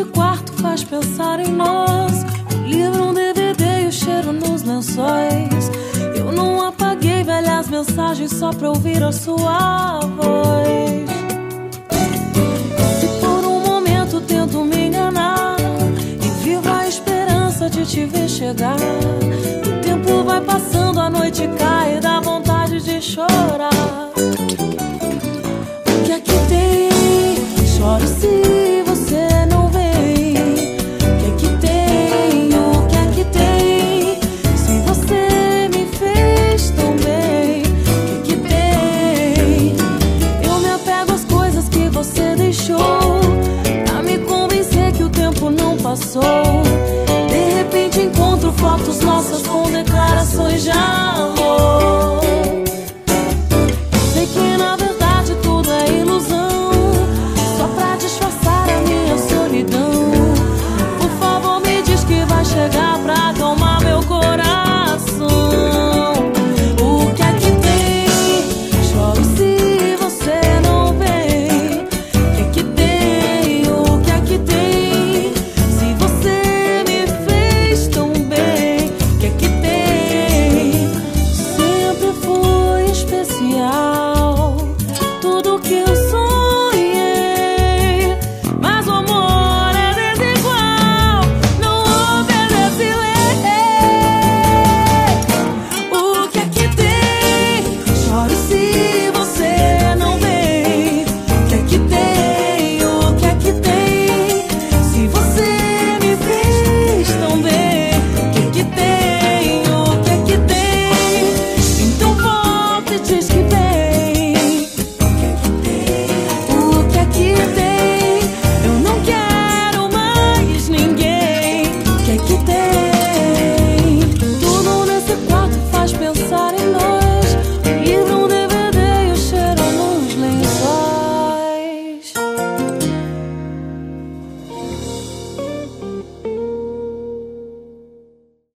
Esse quarto faz pensar em nós. O livro, um DVD e o cheiro nos lençóis. Eu não apaguei velhas mensagens só pra ouvir a sua voz. Se por um momento tento me enganar e vivo a esperança de te ver chegar. O tempo vai passando, a noite cai e dá vontade de chorar. O que é que tem? Choro sim. the que eu sou.